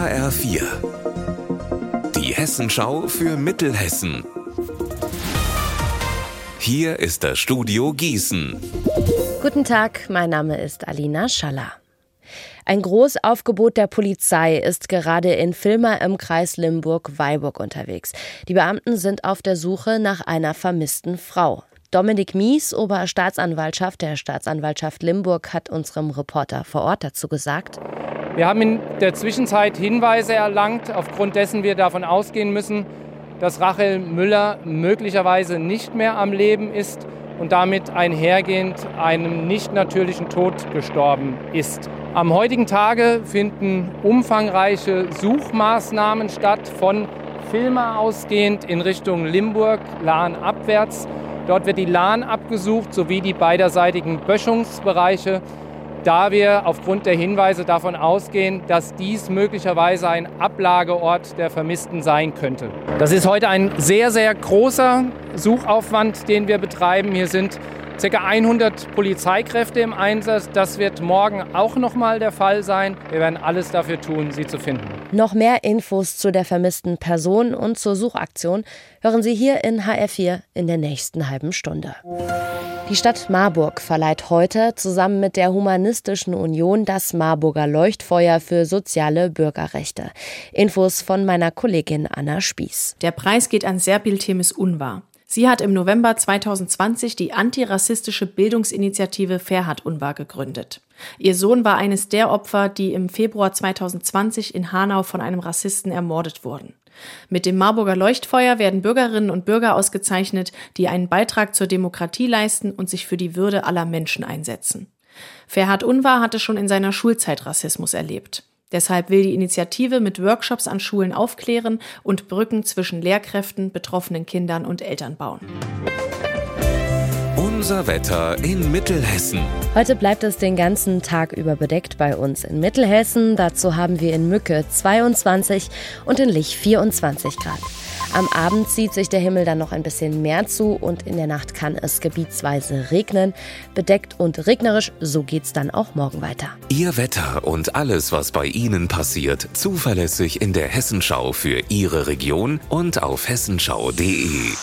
HR4. Die Hessenschau für Mittelhessen. Hier ist das Studio Gießen. Guten Tag, mein Name ist Alina Schaller. Ein Großaufgebot der Polizei ist gerade in Filmer im Kreis Limburg-Weilburg unterwegs. Die Beamten sind auf der Suche nach einer vermissten Frau. Dominik Mies, Oberstaatsanwaltschaft der Staatsanwaltschaft Limburg, hat unserem Reporter vor Ort dazu gesagt. Wir haben in der Zwischenzeit Hinweise erlangt, aufgrund dessen wir davon ausgehen müssen, dass Rachel Müller möglicherweise nicht mehr am Leben ist und damit einhergehend einem nicht natürlichen Tod gestorben ist. Am heutigen Tage finden umfangreiche Suchmaßnahmen statt, von Filmer ausgehend in Richtung Limburg, Lahn abwärts. Dort wird die Lahn abgesucht sowie die beiderseitigen Böschungsbereiche, da wir aufgrund der Hinweise davon ausgehen, dass dies möglicherweise ein Ablageort der Vermissten sein könnte. Das ist heute ein sehr, sehr großer Suchaufwand, den wir betreiben. Hier sind ca. 100 Polizeikräfte im Einsatz. Das wird morgen auch noch mal der Fall sein. Wir werden alles dafür tun, sie zu finden. Noch mehr Infos zu der vermissten Person und zur Suchaktion hören Sie hier in HR4 in der nächsten halben Stunde. Die Stadt Marburg verleiht heute zusammen mit der Humanistischen Union das Marburger Leuchtfeuer für soziale Bürgerrechte. Infos von meiner Kollegin Anna Spieß. Der Preis geht an Serpil Temis Unwahr. Sie hat im November 2020 die antirassistische Bildungsinitiative Ferhat Unwahr gegründet. Ihr Sohn war eines der Opfer, die im Februar 2020 in Hanau von einem Rassisten ermordet wurden. Mit dem Marburger Leuchtfeuer werden Bürgerinnen und Bürger ausgezeichnet, die einen Beitrag zur Demokratie leisten und sich für die Würde aller Menschen einsetzen. Ferhat Unwahr hatte schon in seiner Schulzeit Rassismus erlebt. Deshalb will die Initiative mit Workshops an Schulen aufklären und Brücken zwischen Lehrkräften, betroffenen Kindern und Eltern bauen. Unser Wetter in Mittelhessen. Heute bleibt es den ganzen Tag über bedeckt bei uns in Mittelhessen. Dazu haben wir in Mücke 22 und in Lich 24 Grad. Am Abend zieht sich der Himmel dann noch ein bisschen mehr zu und in der Nacht kann es gebietsweise regnen. Bedeckt und regnerisch, so geht's dann auch morgen weiter. Ihr Wetter und alles, was bei Ihnen passiert, zuverlässig in der Hessenschau für Ihre Region und auf hessenschau.de.